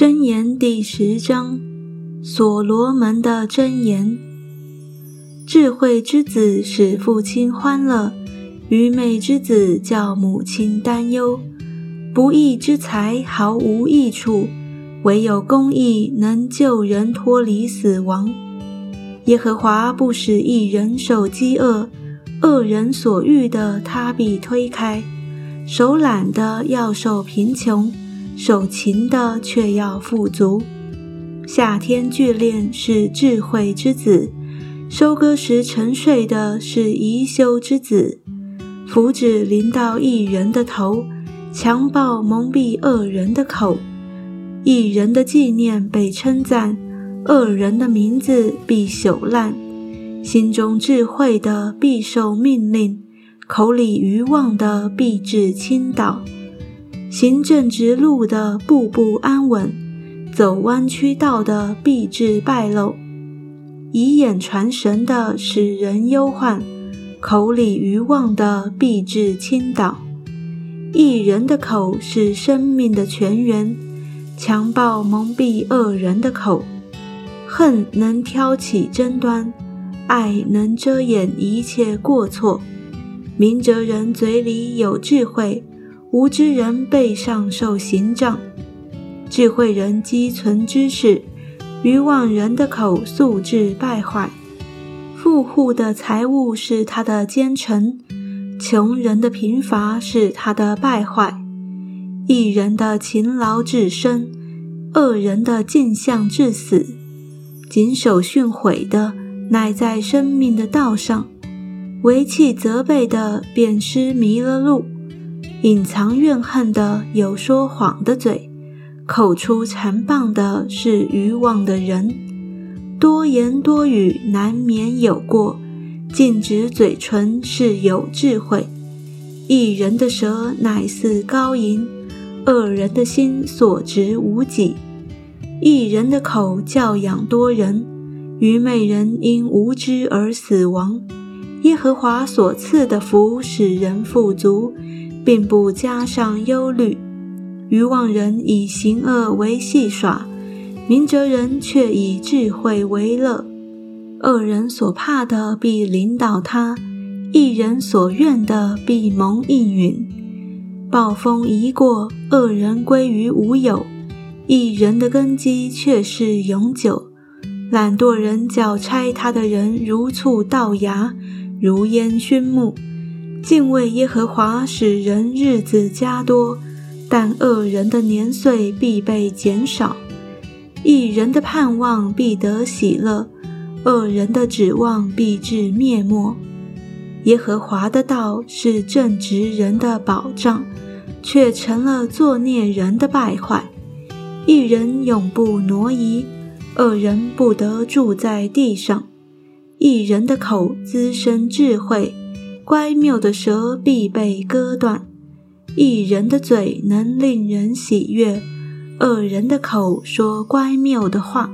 箴言第十章，所罗门的箴言：智慧之子使父亲欢乐，愚昧之子叫母亲担忧。不义之财毫无益处，唯有公义能救人脱离死亡。耶和华不使一人受饥饿，恶人所欲的他必推开，手懒的要受贫穷。手勤的却要富足，夏天聚练是智慧之子，收割时沉睡的是宜修之子。福祉临到一人的头，强暴蒙蔽恶人的口。一人的纪念被称赞，恶人的名字必朽烂。心中智慧的必受命令，口里愚妄的必致倾倒。行正直路的步步安稳，走弯曲道的必致败露。以眼传神的使人忧患，口里愚妄的必致倾倒。一人的口是生命的泉源，强暴蒙蔽恶人的口。恨能挑起争端，爱能遮掩一切过错。明哲人嘴里有智慧。无知人背上受刑杖，智慧人积存知识，愚妄人的口素质败坏。富户的财物是他的奸臣，穷人的贫乏是他的败坏。一人的勤劳至生，恶人的尽向致死。谨守训诲的，乃在生命的道上；为气责备的，便失迷了路。隐藏怨恨的有说谎的嘴，口出残谤的是愚妄的人。多言多语难免有过，禁止嘴唇是有智慧。一人的舌乃似高银，恶人的心所值无几。一人的口教养多人，愚昧人因无知而死亡。耶和华所赐的福使人富足。并不加上忧虑，愚妄人以行恶为戏耍，明哲人却以智慧为乐。恶人所怕的必领导他，一人所愿的必蒙应允。暴风一过，恶人归于无有；一人的根基却是永久。懒惰人叫拆他的人如醋倒牙，如烟熏目。敬畏耶和华使人日子加多，但恶人的年岁必被减少。一人的盼望必得喜乐，恶人的指望必至灭没。耶和华的道是正直人的保障，却成了作孽人的败坏。一人永不挪移，恶人不得住在地上。一人的口滋生智慧。乖谬的舌必被割断，一人的嘴能令人喜悦，二人的口说乖谬的话。